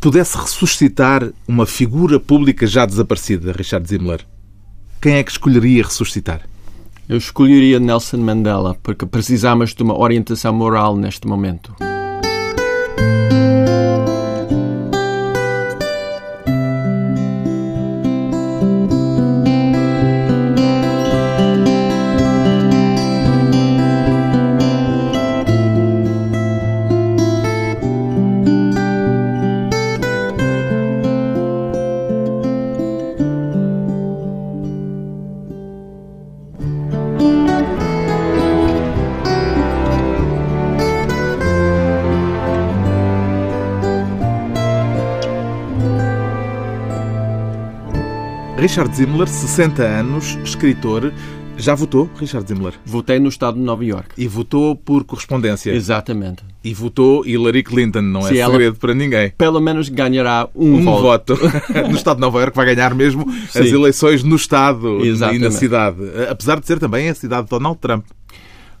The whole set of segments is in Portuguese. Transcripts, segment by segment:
pudesse ressuscitar uma figura pública já desaparecida, Richard Zimmler, quem é que escolheria ressuscitar? Eu escolheria Nelson Mandela, porque precisamos de uma orientação moral neste momento. Richard Zimmler, 60 anos, escritor. Já votou, Richard Zimmler? Votei no estado de Nova York. E votou por correspondência. Exatamente. E votou Hillary Clinton, não é segredo ela, para ninguém. Pelo menos ganhará um, um voto. no estado de Nova York vai ganhar mesmo Sim. as eleições no estado Exatamente. e na cidade. Apesar de ser também a cidade de Donald Trump.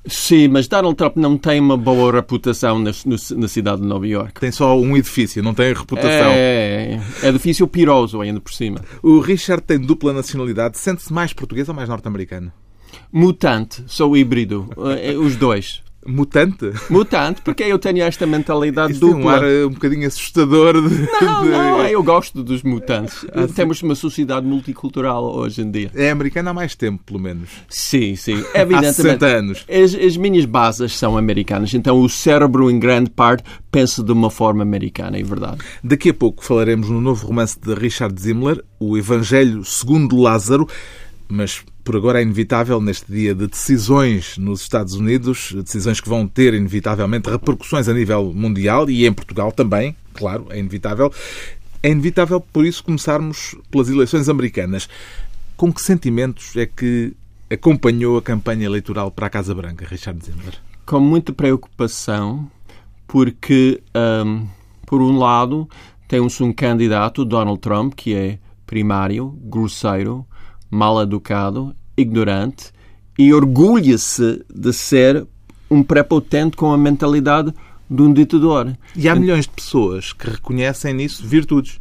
Sim, mas Donald Trump não tem uma boa reputação na, na, cidade de Nova York. Tem só um edifício, não tem reputação. É, é edifício piroso ainda por cima. O Richard tem dupla nacionalidade. Sente-se mais português ou mais norte-americano? Mutante, sou híbrido, eh, os dois. Mutante? Mutante, porque eu tenho esta mentalidade Isso dupla. Tem um ar eh, um bocadinho assustador. De, não, não, eu gosto dos mutantes. Ah, Temos uma sociedade multicultural hoje em dia. É americana há mais tempo, pelo menos. Sim, sim. Evidentemente. há 60 anos. As, as minhas bases são americanas, então o cérebro, em grande parte, pensa de uma forma americana, é verdade. Daqui a pouco falaremos no novo romance de Richard Zimmler, O Evangelho segundo Lázaro, mas por agora é inevitável neste dia de decisões nos Estados Unidos, decisões que vão ter inevitavelmente repercussões a nível mundial e em Portugal também, claro, é inevitável. É inevitável, por isso, começarmos pelas eleições americanas. Com que sentimentos é que acompanhou a campanha eleitoral para a Casa Branca, Richard Zimmer? Com muita preocupação, porque, um, por um lado, temos um candidato, Donald Trump, que é primário, grosseiro, mal educado, ignorante e orgulha-se de ser um prepotente com a mentalidade de um ditador. E há milhões de pessoas que reconhecem nisso virtudes.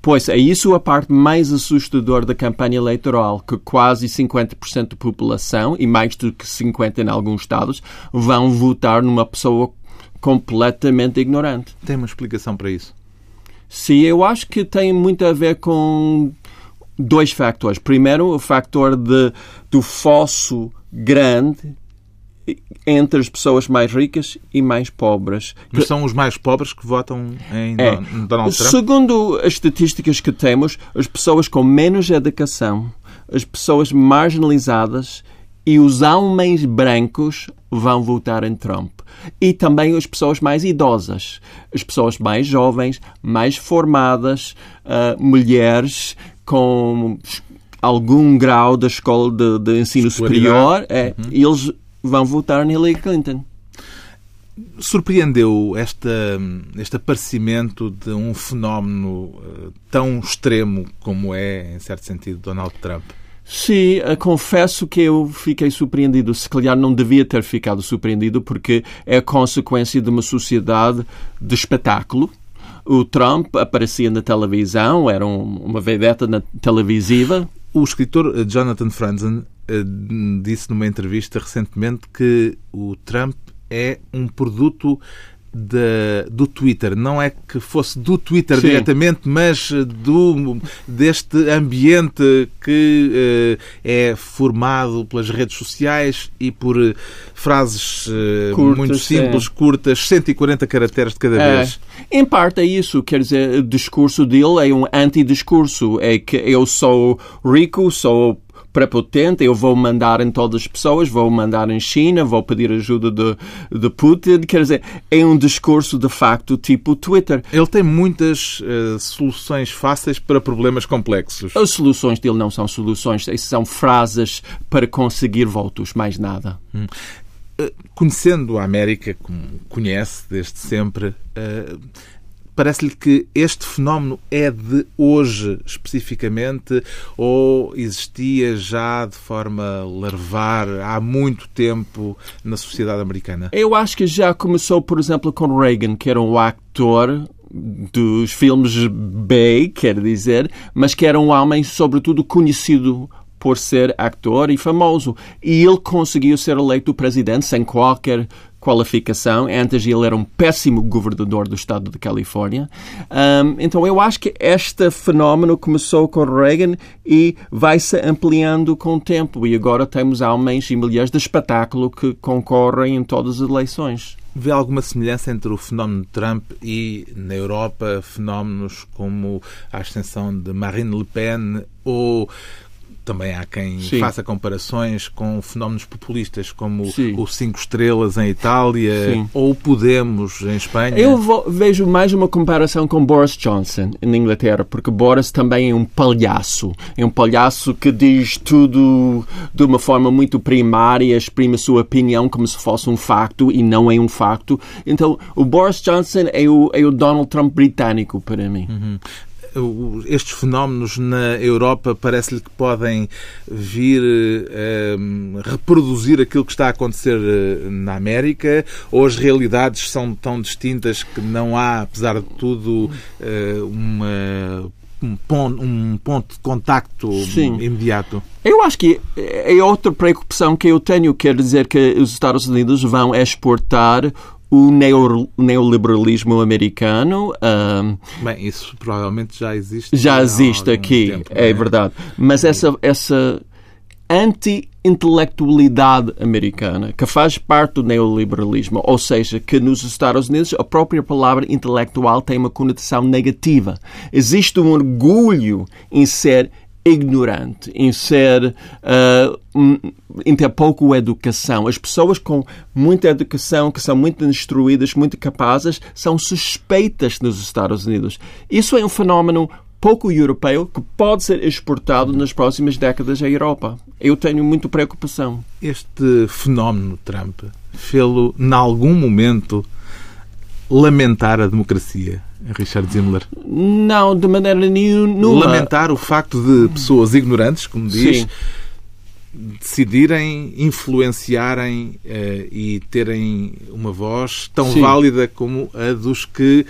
Pois, é isso a parte mais assustadora da campanha eleitoral, que quase 50% da população, e mais do que 50% em alguns estados, vão votar numa pessoa completamente ignorante. Tem uma explicação para isso? Sim, eu acho que tem muito a ver com dois factores. Primeiro, o factor de, do fosso grande entre as pessoas mais ricas e mais pobres. Mas são os mais pobres que votam em é. Donald Trump? Segundo as estatísticas que temos, as pessoas com menos educação, as pessoas marginalizadas e os homens brancos vão votar em Trump. E também as pessoas mais idosas, as pessoas mais jovens, mais formadas, uh, mulheres com algum grau da escola de, de ensino superior, é, uhum. eles vão votar na Hillary Clinton. Surpreendeu esta, este aparecimento de um fenómeno uh, tão extremo como é, em certo sentido, Donald Trump? Sim, eh, confesso que eu fiquei surpreendido. Se calhar não devia ter ficado surpreendido, porque é consequência de uma sociedade de espetáculo o Trump aparecia na televisão, era um, uma vedeta na televisiva. O escritor eh, Jonathan Franzen eh, disse numa entrevista recentemente que o Trump é um produto de, do Twitter. Não é que fosse do Twitter Sim. diretamente, mas do, deste ambiente que uh, é formado pelas redes sociais e por uh, frases curtas, muito simples, é. curtas, 140 caracteres de cada é. vez. Em parte é isso, quer dizer, o discurso dele é um antidiscurso. É que eu sou rico, sou prepotente, eu vou mandar em todas as pessoas, vou mandar em China, vou pedir ajuda de, de Putin. Quer dizer, é um discurso de facto tipo Twitter. Ele tem muitas uh, soluções fáceis para problemas complexos. As soluções dele não são soluções, são frases para conseguir votos, mais nada. Hum. Uh, conhecendo a América, como conhece desde sempre, uh, Parece-lhe que este fenómeno é de hoje especificamente ou existia já de forma larvar há muito tempo na sociedade americana? Eu acho que já começou, por exemplo, com Reagan, que era um ator dos filmes B, quer dizer, mas que era um homem, sobretudo, conhecido por ser ator e famoso. E ele conseguiu ser eleito presidente sem qualquer qualificação. Antes ele era um péssimo governador do estado de Califórnia. Um, então eu acho que este fenómeno começou com Reagan e vai se ampliando com o tempo. E agora temos homens e mulheres de espetáculo que concorrem em todas as eleições. Vê alguma semelhança entre o fenómeno de Trump e, na Europa, fenómenos como a ascensão de Marine Le Pen ou também há quem Sim. faça comparações com fenómenos populistas como Sim. o Cinco Estrelas em Itália Sim. ou o Podemos em Espanha. Eu vou, vejo mais uma comparação com Boris Johnson na Inglaterra, porque Boris também é um palhaço. É um palhaço que diz tudo de uma forma muito primária, exprime a sua opinião como se fosse um facto e não é um facto. Então, o Boris Johnson é o, é o Donald Trump britânico para mim. Uhum estes fenómenos na Europa parece-lhe que podem vir eh, reproduzir aquilo que está a acontecer eh, na América ou as realidades são tão distintas que não há, apesar de tudo, eh, uma um ponto, um ponto de contacto Sim. imediato? Eu acho que é outra preocupação que eu tenho, quer dizer que os Estados Unidos vão exportar o neoliberalismo americano. Bem, isso provavelmente já existe. Já existe aqui, tempo, é, é verdade. Mas essa, essa anti-intelectualidade americana, que faz parte do neoliberalismo, ou seja, que nos Estados Unidos a própria palavra intelectual tem uma conotação negativa. Existe um orgulho em ser ignorante, em ser uh, em ter pouco educação. As pessoas com muita educação, que são muito instruídas, muito capazes, são suspeitas nos Estados Unidos. Isso é um fenómeno pouco europeu que pode ser exportado nas próximas décadas à Europa. Eu tenho muita preocupação. Este fenómeno Trump fê-lo, em algum momento, lamentar a democracia, Richard Zimler? Não, de maneira nenhuma. Lamentar o facto de pessoas ignorantes, como diz, Sim. decidirem, influenciarem uh, e terem uma voz tão Sim. válida como a dos que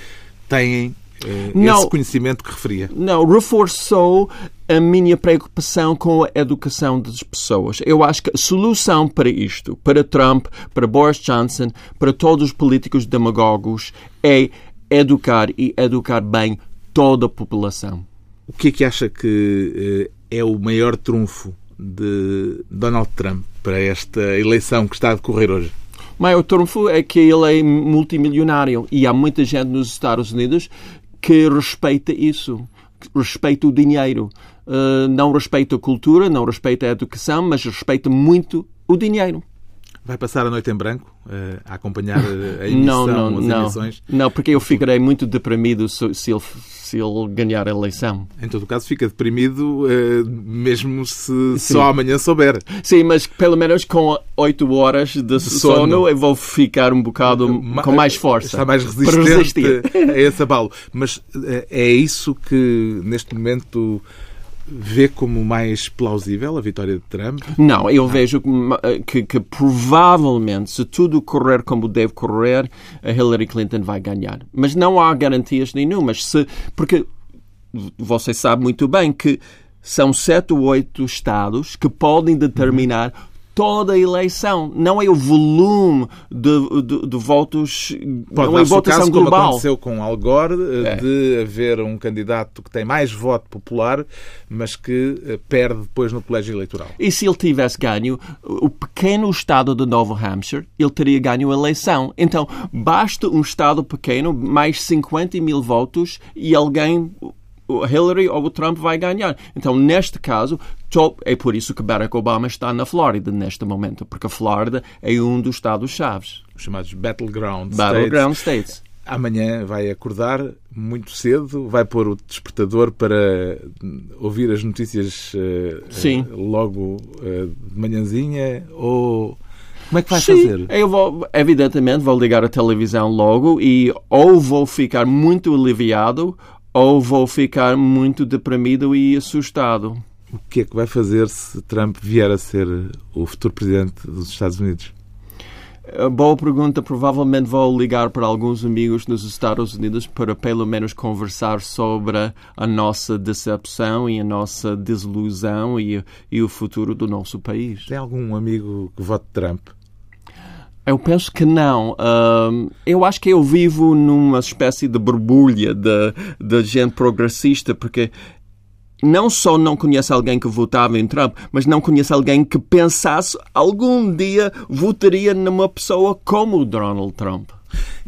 têm uh, não, esse conhecimento que referia. Não, reforçou a minha preocupação com a educação das pessoas. Eu acho que a solução para isto, para Trump, para Boris Johnson, para todos os políticos demagogos, é educar e educar bem toda a população. O que é que acha que eh, é o maior trunfo de Donald Trump para esta eleição que está a decorrer hoje? O maior trunfo é que ele é multimilionário e há muita gente nos Estados Unidos que respeita isso, respeita o dinheiro. Uh, não respeita a cultura, não respeita a educação, mas respeita muito o dinheiro. Vai passar a noite em branco uh, a acompanhar a emissão, não, não, as não. emissões? Não, porque eu ficarei muito deprimido se, ele, se ele ganhar a eleição. Em todo caso, fica deprimido uh, mesmo se Sim. só amanhã souber. Sim, mas pelo menos com 8 horas de, de sono, sono, eu vou ficar um bocado Ma com mais força. Está mais resistente a esse abalo. Mas uh, é isso que neste momento vê como mais plausível a vitória de Trump? Não, eu vejo que, que, provavelmente, se tudo correr como deve correr, a Hillary Clinton vai ganhar. Mas não há garantias nenhumas. Se, porque você sabe muito bem que são sete ou oito estados que podem determinar toda a eleição. Não é o volume de, de, de votos, Pode não é votação caso, global. Como aconteceu com Al Gore, eh, é. de haver um candidato que tem mais voto popular, mas que eh, perde depois no colégio eleitoral. E se ele tivesse ganho, o pequeno estado de Nova Hampshire, ele teria ganho a eleição. Então, basta um estado pequeno, mais 50 mil votos, e alguém Hillary ou o Trump vai ganhar. Então, neste caso, é por isso que Barack Obama está na Flórida neste momento, porque a Flórida é um dos estados-chaves. Os chamados Battleground, Battleground States. States. Amanhã vai acordar muito cedo, vai pôr o despertador para ouvir as notícias uh, Sim. Uh, logo uh, de manhãzinha ou... Como é que vai Sim, fazer? Eu vou, evidentemente, vou ligar a televisão logo e ou vou ficar muito aliviado ou vou ficar muito deprimido e assustado. O que é que vai fazer se Trump vier a ser o futuro presidente dos Estados Unidos? Boa pergunta. Provavelmente vou ligar para alguns amigos nos Estados Unidos para pelo menos conversar sobre a nossa decepção e a nossa desilusão e, e o futuro do nosso país. Tem algum amigo que vote Trump? Eu penso que não. Uh, eu acho que eu vivo numa espécie de borbulha de, de gente progressista, porque não só não conheço alguém que votava em Trump, mas não conheço alguém que pensasse algum dia votaria numa pessoa como o Donald Trump.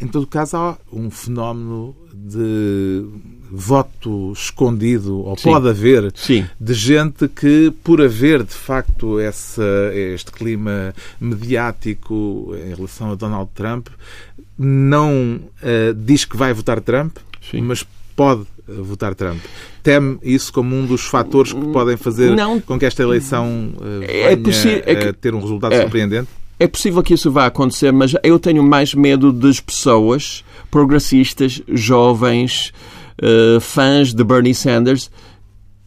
Em todo caso, há um fenómeno de voto escondido, ou Sim. pode haver, Sim. de gente que, por haver de facto essa, este clima mediático em relação a Donald Trump, não uh, diz que vai votar Trump, Sim. mas pode votar Trump. Teme isso como um dos fatores que podem fazer não, com que esta eleição uh, é venha é que, ter um resultado é, surpreendente? É possível que isso vá acontecer, mas eu tenho mais medo das pessoas progressistas, jovens, uh, fãs de Bernie Sanders,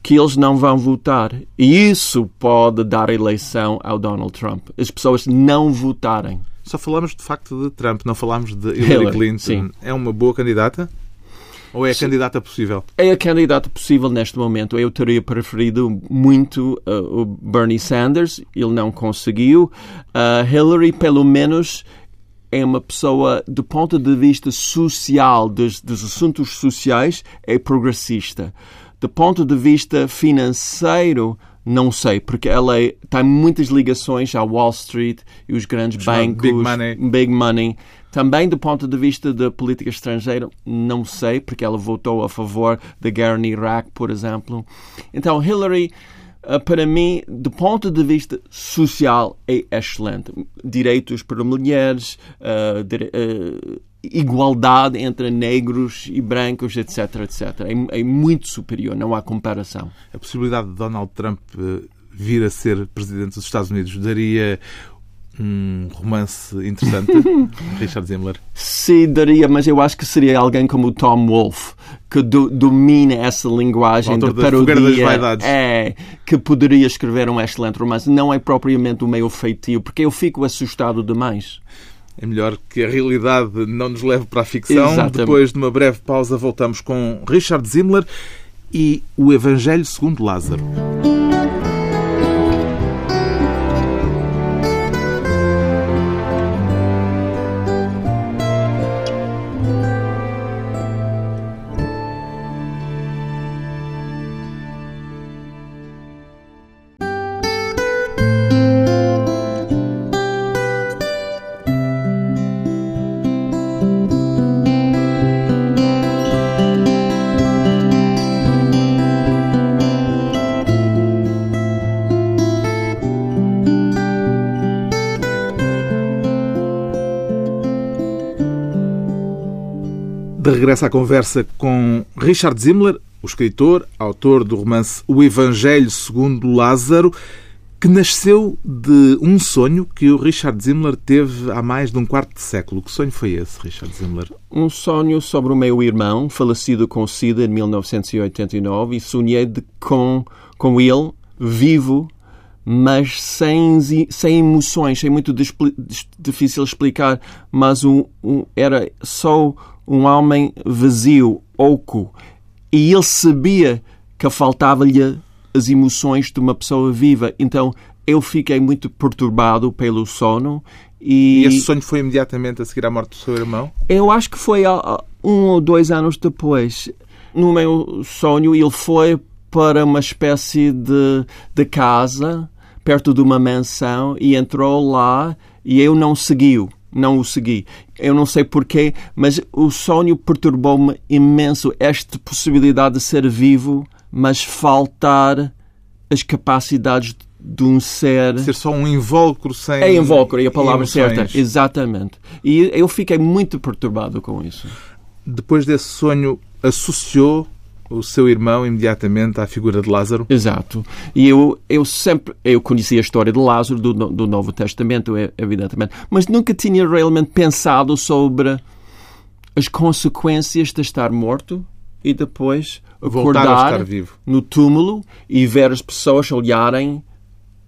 que eles não vão votar. E isso pode dar eleição ao Donald Trump. As pessoas não votarem. Só falamos de facto de Trump, não falamos de Hillary, Hillary Clinton. Sim. É uma boa candidata? Ou é a candidata possível? É a candidata possível neste momento. Eu teria preferido muito uh, o Bernie Sanders, ele não conseguiu. Uh, Hillary, pelo menos, é uma pessoa, do ponto de vista social, dos, dos assuntos sociais, é progressista. Do ponto de vista financeiro, não sei, porque ela é, tem muitas ligações à Wall Street e os grandes bancos. Big money. Big money. Também do ponto de vista da política estrangeira, não sei, porque ela votou a favor da guerra no Iraque, por exemplo. Então, Hillary, para mim, do ponto de vista social, é excelente. Direitos para mulheres, uh, dire uh, igualdade entre negros e brancos, etc, etc. É, é, muito superior, não há comparação. A possibilidade de Donald Trump vir a ser presidente dos Estados Unidos daria um romance interessante, Richard Zimler? Sim, daria, mas eu acho que seria alguém como o Tom Wolfe, que do, domina essa linguagem de parodia. É, que poderia escrever um excelente romance. Não é propriamente o meu feitio, porque eu fico assustado demais. É melhor que a realidade não nos leve para a ficção. Exatamente. Depois de uma breve pausa, voltamos com Richard Zimler e o Evangelho segundo Lázaro. De regresso à conversa com Richard Zimler, o escritor, autor do romance O Evangelho segundo Lázaro, que nasceu de um sonho que o Richard Zimler teve há mais de um quarto de século. Que sonho foi esse, Richard Zimler? Um sonho sobre o meu irmão, falecido com SIDA em 1989, e sonhei de, com, com ele, vivo, mas sem, sem emoções. É muito difícil explicar, mas um, um, era só um homem vazio, oco, e ele sabia que faltava-lhe as emoções de uma pessoa viva. Então eu fiquei muito perturbado pelo sono. E, e esse sonho foi imediatamente a seguir à morte do seu irmão? Eu acho que foi um ou dois anos depois. No meu sonho, ele foi para uma espécie de, de casa perto de uma mansão e entrou lá e eu não seguiu não o segui. Eu não sei porquê, mas o sonho perturbou-me imenso. Esta possibilidade de ser vivo, mas faltar as capacidades de um ser. Ser só um invólucro sem. É invólucro, e a palavra emoções. certa. Exatamente. E eu fiquei muito perturbado com isso. Depois desse sonho, associou o seu irmão imediatamente à figura de Lázaro? Exato. E eu, eu sempre eu conhecia a história de Lázaro do, do Novo Testamento, evidentemente, mas nunca tinha realmente pensado sobre as consequências de estar morto e depois acordar vivo. no túmulo e ver as pessoas olharem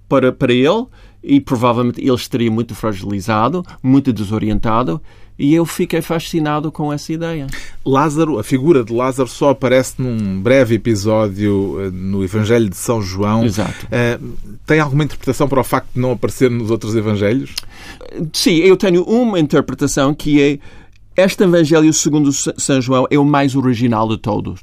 para, para ele e provavelmente ele estaria muito fragilizado, muito desorientado e eu fiquei fascinado com essa ideia. Lázaro, a figura de Lázaro só aparece num breve episódio eh, no Evangelho de São João. Exato. Uh, tem alguma interpretação para o facto de não aparecer nos outros Evangelhos? Sim, eu tenho uma interpretação que é este Evangelho segundo São João é o mais original de todos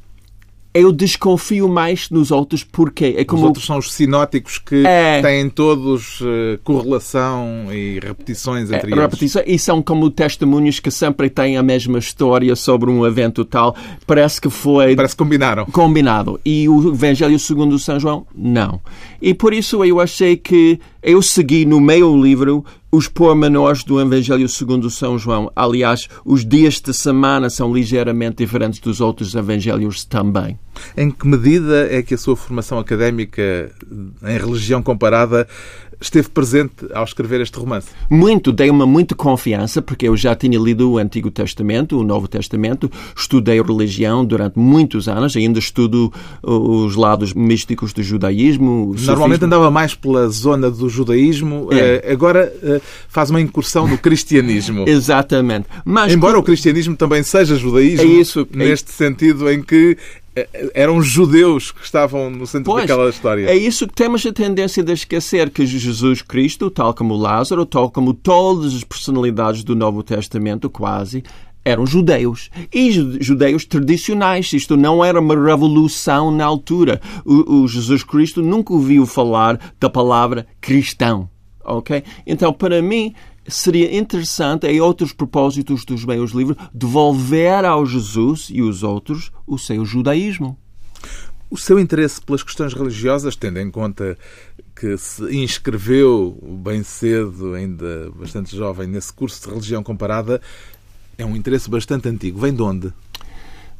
eu desconfio mais nos outros porque é como... Os outros são os sinóticos que é... têm todos uh, correlação e repetições entre é, eles. Repetição, e são como testemunhos que sempre têm a mesma história sobre um evento tal. Parece que foi... Parece que combinaram. Combinado. E o Evangelho segundo São João, não. E por isso eu achei que eu segui no meio livro os pormenores do Evangelho segundo São João. Aliás, os dias de semana são ligeiramente diferentes dos outros evangelhos também. Em que medida é que a sua formação académica em religião comparada esteve presente ao escrever este romance? Muito, dei-me muita confiança, porque eu já tinha lido o Antigo Testamento, o Novo Testamento, estudei religião durante muitos anos, ainda estudo os lados místicos do judaísmo. Normalmente sufismo. andava mais pela zona do judaísmo, é. Eh, agora eh, faz uma incursão no cristianismo. Exatamente. Mas Embora o cristianismo também seja judaísmo, é isso, neste é... sentido em que eram judeus que estavam no centro pois, daquela história. É isso que temos a tendência de esquecer, que Jesus Cristo, tal como Lázaro, tal como todas as personalidades do Novo Testamento, quase, eram judeus. E judeus tradicionais. Isto não era uma revolução na altura. O, o Jesus Cristo nunca ouviu falar da palavra cristão. Ok? Então, para mim, seria interessante, em outros propósitos dos meus livros, devolver ao Jesus e os outros o seu judaísmo. O seu interesse pelas questões religiosas, tendo em conta que se inscreveu bem cedo, ainda bastante jovem, nesse curso de religião comparada, é um interesse bastante antigo. Vem de onde?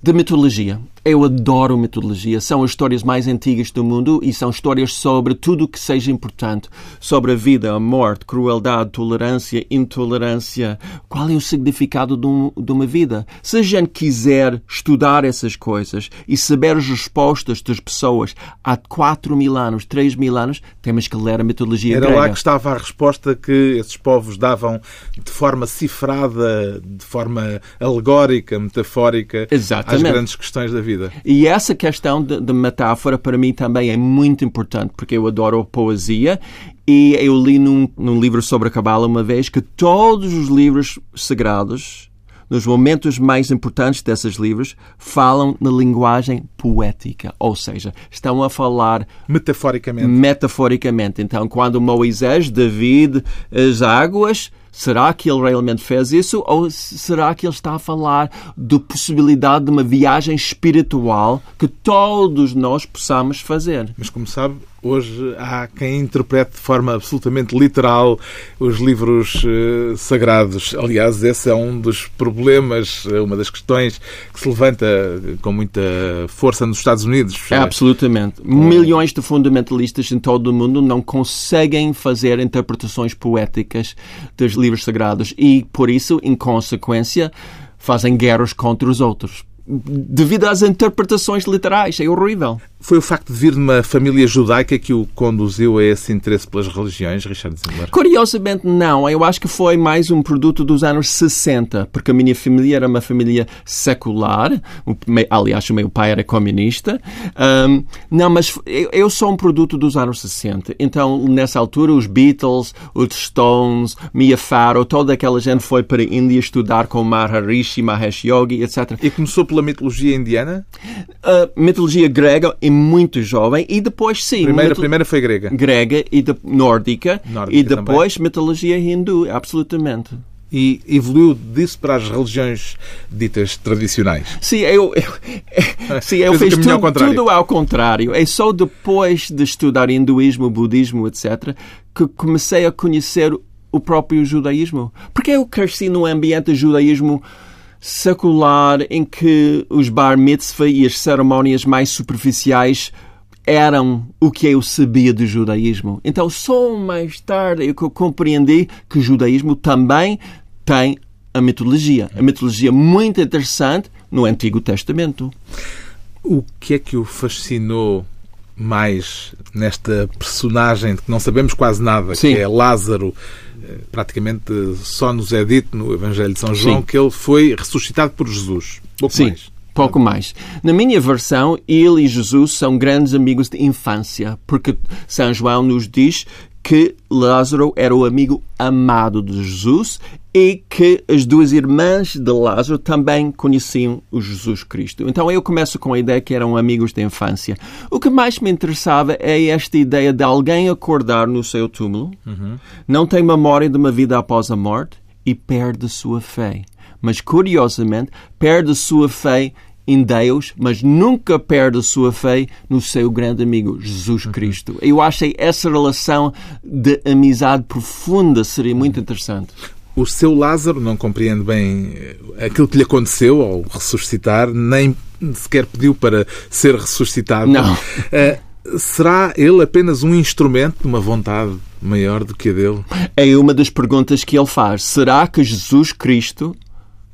De mitologia. Eu adoro mitologia. São as histórias mais antigas do mundo e são histórias sobre tudo o que seja importante. Sobre a vida, a morte, crueldade, tolerância, intolerância. Qual é o significado de, um, de uma vida? Se a gente quiser estudar essas coisas e saber as respostas das pessoas há 4 mil anos, 3 mil anos, temos que ler a mitologia Era grega. lá que estava a resposta que esses povos davam de forma cifrada, de forma alegórica, metafórica, Exatamente. às grandes questões da vida vida. E essa questão de, de metáfora para mim também é muito importante, porque eu adoro poesia e eu li num, num livro sobre a Cabala uma vez que todos os livros sagrados nos momentos mais importantes desses livros, falam na linguagem poética, ou seja, estão a falar metaforicamente. Metaforicamente. Então, quando Moisés, David, as águas, Será que ele realmente fez isso ou será que ele está a falar da possibilidade de uma viagem espiritual que todos nós possamos fazer? Mas como sabe, hoje há quem interprete de forma absolutamente literal os livros uh, sagrados. Aliás, esse é um dos problemas, eh, uma das questões que se levanta com muita força nos Estados Unidos. É, absolutamente. Com... Milhões de fundamentalistas em todo o mundo não conseguem fazer interpretações poéticas dos livros sagrados e, por isso, em consequência, fazem guerras contra os outros devido às interpretações literais. É horrível. Foi o facto de vir de uma família judaica que o conduziu a esse interesse pelas religiões, Richard Zimmer? Curiosamente, não. Eu acho que foi mais um produto dos anos 60, porque a minha família era uma família secular. Aliás, o meu pai era comunista. Um, não, mas eu sou um produto dos anos 60. Então, nessa altura, os Beatles, os Stones, Mia Farrow, toda aquela gente foi para a Índia estudar com Maharishi, Mahesh Yogi, etc. E começou pela mitologia indiana? Uh, mitologia grega e muito jovem e depois sim. Primeira, primeira foi grega. Grega e de... nórdica, nórdica, e depois também. mitologia hindu, absolutamente e evoluiu disso para as religiões ditas tradicionais. Sim, eu, eu, sim, eu fiz tudo ao, tudo ao contrário. É só depois de estudar hinduísmo, budismo, etc., que comecei a conhecer o próprio judaísmo. Porque eu cresci num ambiente de judaísmo secular em que os bar mitzvah e as cerimónias mais superficiais eram o que eu sabia do judaísmo. Então, só mais tarde eu compreendi que o judaísmo também tem a mitologia. A mitologia muito interessante no Antigo Testamento. O que é que o fascinou mais nesta personagem de que não sabemos quase nada, Sim. que é Lázaro. Praticamente só nos é dito no Evangelho de São João Sim. que ele foi ressuscitado por Jesus. Pouco Sim, mais. pouco mais. Na minha versão, ele e Jesus são grandes amigos de infância, porque São João nos diz que Lázaro era o amigo amado de Jesus e que as duas irmãs de Lázaro também conheciam o Jesus Cristo. Então eu começo com a ideia que eram amigos de infância. O que mais me interessava é esta ideia de alguém acordar no seu túmulo, não tem memória de uma vida após a morte e perde sua fé. Mas curiosamente, perde a sua fé em Deus, mas nunca perde a sua fé no seu grande amigo, Jesus Cristo. Eu achei essa relação de amizade profunda seria muito interessante. O seu Lázaro não compreende bem eh, aquilo que lhe aconteceu ao ressuscitar, nem sequer pediu para ser ressuscitado. Não. Eh, será ele apenas um instrumento de uma vontade maior do que a dele? É uma das perguntas que ele faz. Será que Jesus Cristo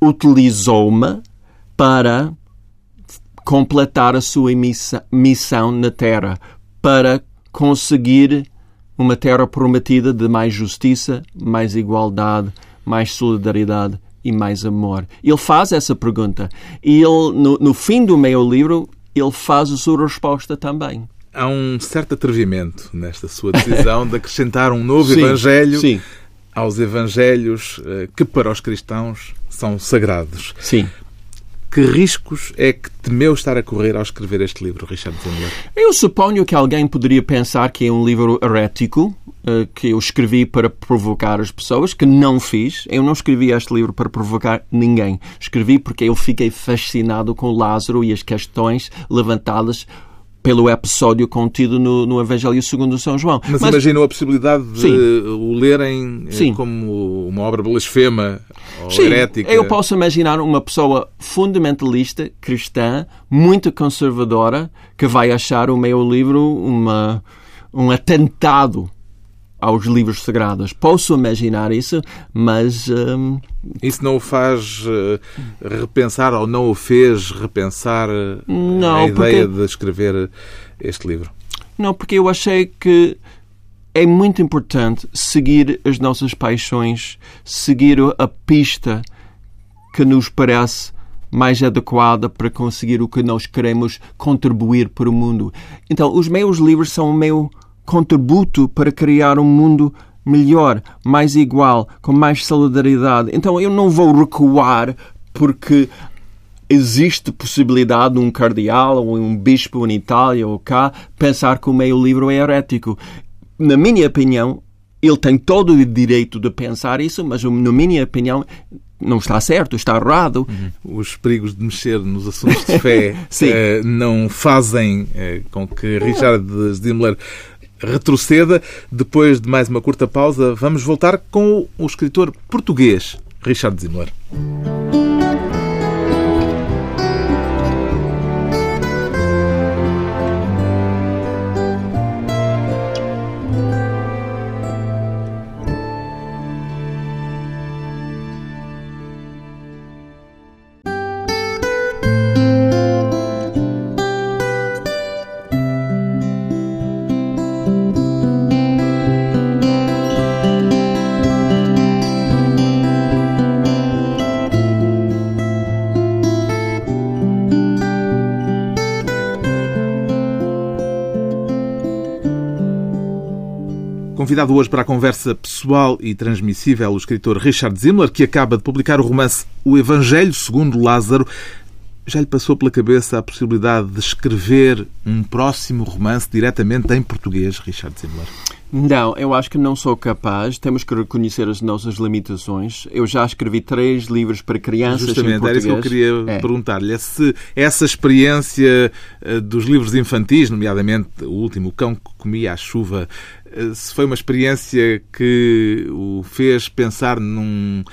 utilizou-me para completar a sua missão na Terra, para conseguir uma Terra prometida de mais justiça, mais igualdade, mais solidariedade e mais amor? Ele faz essa pergunta. E ele, no, no fim do meu livro, ele faz a sua resposta também. Há um certo atrevimento nesta sua decisão de acrescentar um novo Sim, evangelho sim. aos evangelhos eh, que para os cristãos são sagrados. Sim. Que riscos é que temeu estar a correr ao escrever este livro, Richard Zimmer? Eu suponho que alguém poderia pensar que é um livro herético, eh, que eu escrevi para provocar as pessoas, que não fiz. Eu não escrevi este livro para provocar ninguém. Escrevi porque eu fiquei fascinado com Lázaro e as questões levantadas pelo episódio contido no, no Evangelho segundo São João. Mas, imaginou a possibilidade de Sim. o lerem eh, Sim. como uma obra blasfema ou Sim, herética? eu posso imaginar uma pessoa fundamentalista, cristã, muito conservadora, que vai achar o meu livro uma, um atentado aos livros sagrados. Posso imaginar isso, mas hum, Isso não o faz eh, repensar ou não o fez repensar eh, Não, a ideia porque- de escrever este livro? não, porque eu achei que é muito importante seguir as nossas paixões, seguir a pista que nos parece mais adequada para conseguir o que nós queremos contribuir para o mundo. Então, os meus livros são o meu contributo para criar um mundo melhor, mais igual, com mais solidariedade. Então, eu não vou recuar porque existe possibilidade de um cardeal ou um bispo em Itália ou cá pensar que o meu livro é herético. Na minha opinião, ele tem todo o direito de pensar isso, mas na minha opinião não está certo, está errado. Os perigos de mexer nos assuntos de fé eh, não fazem eh, com que Richard Zimler retroceda. Depois de mais uma curta pausa, vamos voltar com o escritor português Richard Zimler. Convidado hoje para a conversa pessoal e transmissível o escritor Richard Zimler, que acaba de publicar o romance O Evangelho segundo Lázaro. Já lhe passou pela cabeça a possibilidade de escrever um próximo romance diretamente em português, Richard Zimler? Não, eu acho que não sou capaz. Temos que reconhecer as nossas limitações. Eu já escrevi três livros para crianças em Justamente, português. era isso que eu queria É. perguntar-lhe. É Se essa experiência eh, dos livros infantis, nomeadamente o último, O Cão que Comia a Chuva, eh, se foi uma experiência que o fez pensar num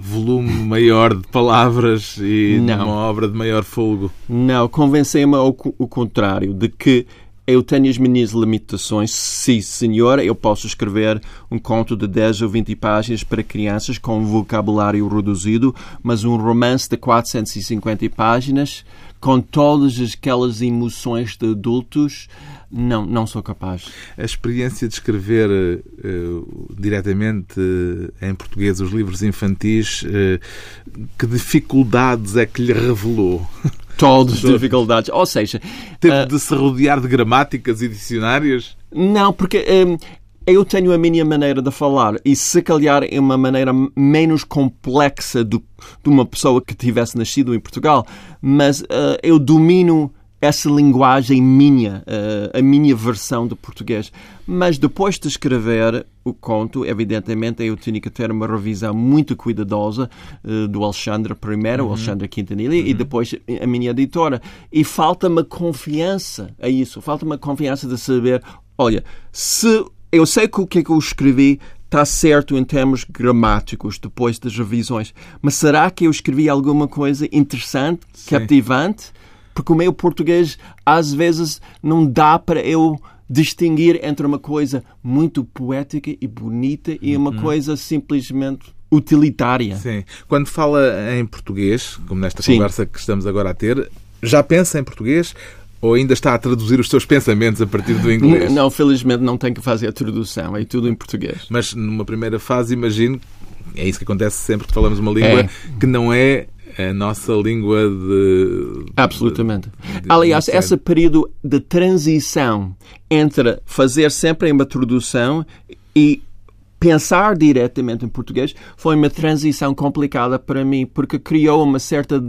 volume maior de palavras e Não. numa obra de maior folgo. Não, convencei-me ao o contrário, de que eu tenho as minhas limitações. Sim, senhora, eu posso escrever um conto de 10 ou 20 páginas para crianças com um vocabulário reduzido, mas um romance de 450 páginas com todas aquelas emoções de adultos, não, não sou capaz. A experiência de escrever uh, diretamente uh, em português os livros infantis, uh, que dificuldades é que lhe revelou? Todas as dificuldades. Ou seja... Teve de se rodear de gramáticas e dicionários? Não, porque um, eu tenho a minha maneira de falar e se calhar é uma maneira menos complexa do, de uma pessoa que tivesse nascido em Portugal, mas uh, eu domino essa linguagem minha, uh, a minha versão de português. Mas depois de escrever o conto, evidentemente eu tinha que ter uma revisão muito cuidadosa uh, do Alexandre primeiro, uhum. Alexandre Quintanilha, uhum. e depois a minha editora. E falta-me confiança a isso, falta-me confiança de saber, olha, se eu sei que o que, é que eu escrevi está certo em termos gramáticos depois das revisões, mas será que eu escrevi alguma coisa interessante, Sim. cativante? Porque o meu português às vezes não dá para eu distinguir entre uma coisa muito poética e bonita e uma uhum. coisa simplesmente utilitária. Sim. Quando fala em português, como nesta Sim. conversa que estamos agora a ter, já pensa em português ou ainda está a traduzir os seus pensamentos a partir do inglês? Não, felizmente não tenho que fazer a tradução, é tudo em português. Mas numa primeira fase, imagino, é isso que acontece sempre que falamos uma língua é. que não é a nossa língua de. Absolutamente. De, de, Aliás, de esse período de transição entre fazer sempre uma tradução e pensar diretamente em português foi uma transição complicada para mim, porque criou uma certa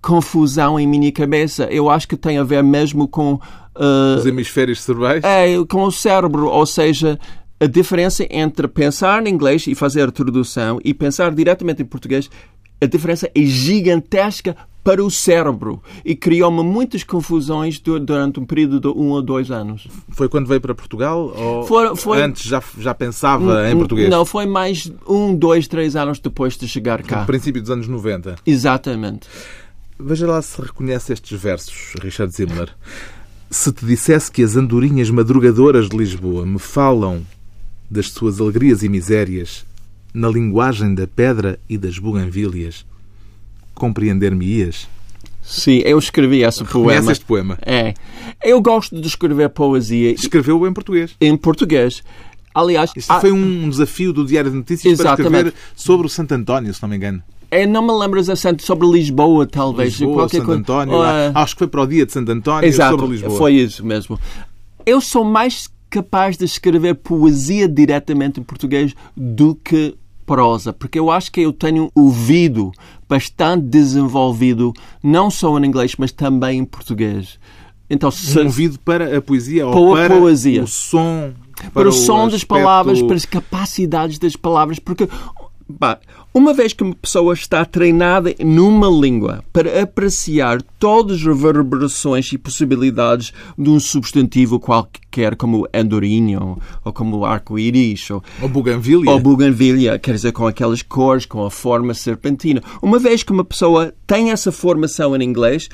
confusão em minha cabeça. Eu acho que tem a ver mesmo com. Uh, Os hemisférios cerebrais? É, com o cérebro, ou seja, a diferença entre pensar em inglês e fazer a tradução e pensar diretamente em português a diferença é gigantesca para o cérebro e criou-me muitas confusões durante um período de um ou dois anos. Foi quando veio para Portugal ou foi, foi... antes já, já pensava em português? Não, foi mais um, dois, três anos depois de chegar cá. No princípio dos anos 90? Exatamente. Veja lá se reconhece estes versos, Richard Zimmer. Se te dissesse que as andorinhas madrugadoras de Lisboa me falam das suas alegrias e misérias, na linguagem da pedra e das buganvílias, compreender-me-ias? Sim, eu escrevi esse poema. este poema? É. Eu gosto de escrever poesia. Escreveu-o em português? Em português. Aliás... Isso há... foi um desafio do Diário de Notícias Exatamente. para escrever sobre o Santo António, se não me engano. É, não me lembro exatamente sobre Lisboa, talvez. Lisboa, Qualquer Santo António. Uh... Acho que foi para o dia de Santo António Exato, sobre Lisboa. foi isso mesmo. Eu sou mais capaz de escrever poesia diretamente em português do que prosa, porque eu acho que eu tenho ouvido bastante desenvolvido, não só em inglês, mas também em português. Então, se... Ouvido para a poesia ou para poesia. o som? Para, para o, som das palavras, para as capacidades das palavras, porque Bah, uma vez que uma pessoa está treinada numa língua para apreciar todas as reverberações e possibilidades de um substantivo qualquer, como andorinho, ou como arco-íris, ou, ou buganvília. Ou buganvília, quer dizer, com aquelas cores, com a forma serpentina. Uma vez que uma pessoa tem essa formação em inglês,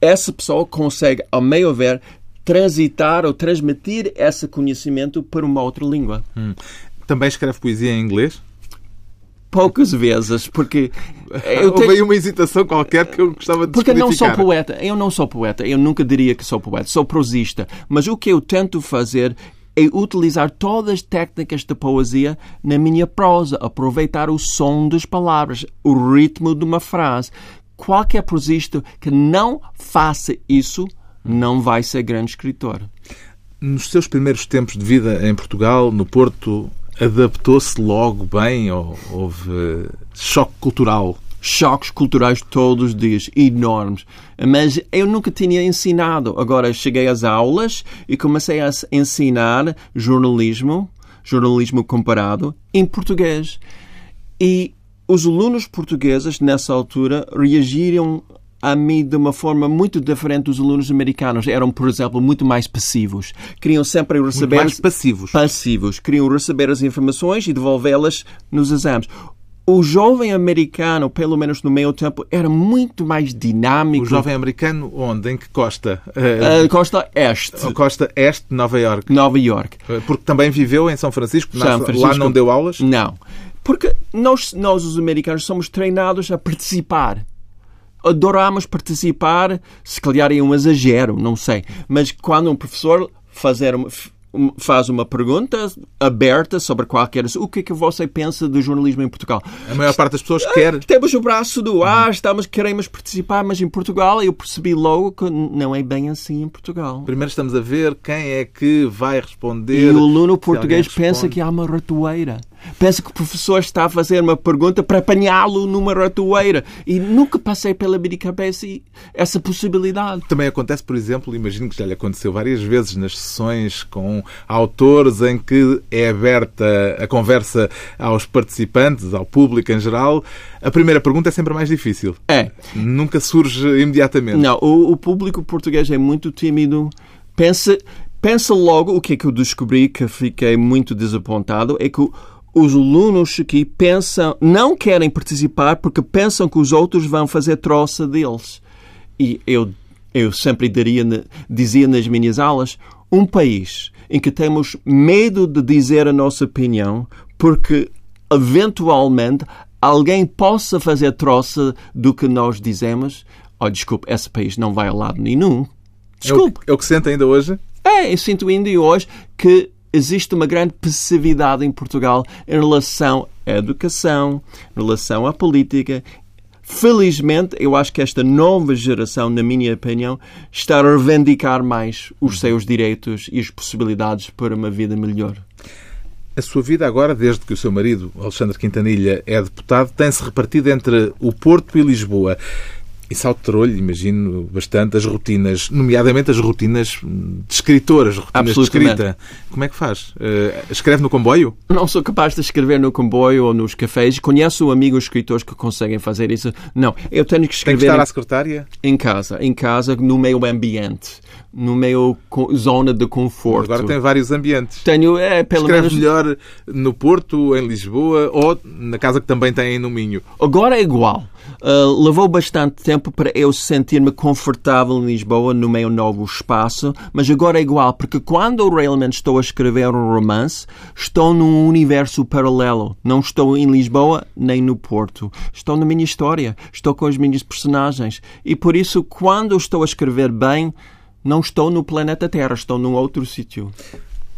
essa pessoa consegue, ao meu ver, transitar ou transmitir esse conhecimento para uma outra língua. Hum. Também escreve poesia em inglês? Poucas vezes, porque eu tenho... Houve uma hesitação qualquer que eu gostava de Porque eu não sou poeta, eu não sou poeta, eu nunca diria que sou poeta, sou prosista, mas o que eu tento fazer é utilizar todas as técnicas de poesia na minha prosa, aproveitar o som das palavras, o ritmo de uma frase. Qualquer prosista que não faça isso não vai ser grande escritor. Nos seus primeiros tempos de vida em Portugal, no Porto, adaptou-se logo bem ou houve choque cultural? Choques culturais todos os dias, enormes. Mas eu nunca tinha ensinado. Agora cheguei às aulas e comecei a ensinar jornalismo, jornalismo comparado, em português. E os alunos portugueses, nessa altura, reagiram a mim de uma forma muito diferente dos alunos americanos. Eram, por exemplo, muito mais passivos. Queriam sempre receber... Muito mais passivos. Passivos. Queriam receber as informações e devolvê-las nos exames. O jovem americano, pelo menos no meu tempo, era muito mais dinâmico. O jovem americano onde? Em que costa? Uh, costa Este. Costa Este Nova York. Nova York. Uh, porque também viveu em São Francisco, São Francisco. Lá não deu aulas? Não. Porque nós, nós, os americanos, somos treinados a participar adoramos participar, se calhar é um exagero, não sei. Mas quando um professor fazer uma, faz uma pergunta aberta sobre qualquer o que é que você pensa do jornalismo em Portugal. A maior parte das pessoas quer. Temos o braço do ar, estamos, queremos participar, mas em Portugal eu percebi logo que não é bem assim em Portugal. Primeiro estamos a ver quem é que vai responder. E o aluno português pensa que há uma ratoeira. Pensa que o professor está a fazer uma pergunta para apanhá-lo numa ratoeira. E nunca passei pela minha cabeça essa possibilidade. Também acontece, por exemplo, imagino que já lhe aconteceu várias vezes nas sessões com autores em que é aberta a conversa aos participantes, ao público em geral. A primeira pergunta é sempre mais difícil. É. Nunca surge imediatamente. Não, o, o público português é muito tímido. Pensa, pensa logo o que é que eu descobri que fiquei muito desapontado é que os alunos aqui pensam, não querem participar porque pensam que os outros vão fazer troça deles. E eu, eu sempre daria, dizia nas minhas aulas, um país em que temos medo de dizer a nossa opinião porque eventualmente alguém possa fazer troça do que nós dizemos, oh, desculpe, esse país não vai a lado nenhum. Desculpe. É o, é o que sente ainda hoje? É, eu sinto ainda hoje que existe uma grande passividade em Portugal em relação à educação, em relação à política. Felizmente, eu acho que esta nova geração, na minha opinião, está a reivindicar mais os seus direitos e as possibilidades para uma vida melhor. A sua vida agora, desde que o seu marido, Alexandre Quintanilha, é deputado, tem-se repartido entre o Porto e Lisboa. Isso alterou-lhe, imagino, bastante as rotinas, nomeadamente as rotinas de escritor, as rotinas de escrita. Como é que faz? Uh, escreve no comboio? Não sou capaz de escrever no comboio ou nos cafés. Conheço amigos escritores que conseguem fazer isso. Não, eu tenho que escrever... Tem que estar à secretária? Em casa, em casa, no meio ambiente no meio zona de conforto. Agora tem vários ambientes. Tenho, é, pelo Escreve menos... melhor no Porto, em Lisboa ou na casa que também tem no Minho. Agora é igual. Uh, levou bastante tempo para eu sentir-me confortável em Lisboa, no meu novo espaço, mas agora é igual, porque quando eu realmente estou a escrever um romance, estou num universo paralelo. Não estou em Lisboa nem no Porto. Estou na minha história, estou com as minhas personagens. E por isso, quando estou a escrever bem, não estou no planeta Terra, estou num outro sítio.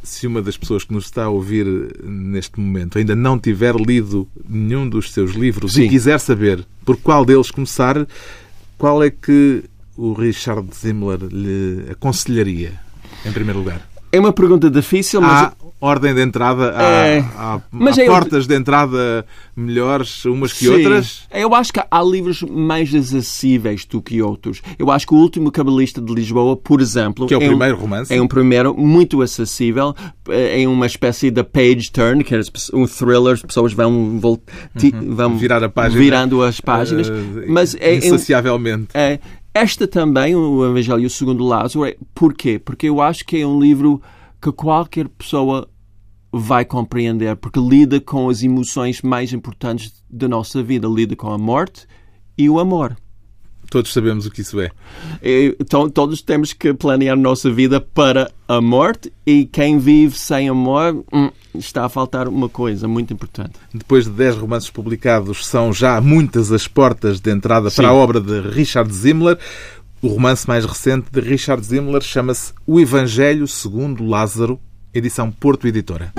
Se uma das pessoas que nos está a ouvir neste momento ainda não tiver lido nenhum dos seus livros Sim. e quiser saber por qual deles começar, qual é que o Richard Zimmler lhe aconselharia, em primeiro lugar? É uma pergunta difícil, mas. Há ordem de entrada, há, é... há, há é portas de entrada melhores umas que Sim. outras? Eu acho que há livros mais acessíveis do que outros. Eu acho que o último Cabalista de Lisboa, por exemplo. Que é o é primeiro um, romance? É um primeiro muito acessível. É uma espécie de page turn, que é um thriller, as pessoas vão, uhum. vão Virar a página, virando as páginas. Uh, mas é, insaciavelmente. É, esta também, o Evangelho segundo Lázaro, é, porquê? Porque eu acho que é um livro que qualquer pessoa vai compreender, porque lida com as emoções mais importantes da nossa vida, lida com a morte e o amor. Todos sabemos o que isso é. Então, todos temos que planear a nossa vida para a morte e quem vive sem amor hum, está a faltar uma coisa muito importante. Depois de 10 romances publicados, são já muitas as portas de entrada Sim. para a obra de Richard Zimmler. O romance mais recente de Richard Zimmler chama-se O Evangelho segundo Lázaro, edição Porto Editora.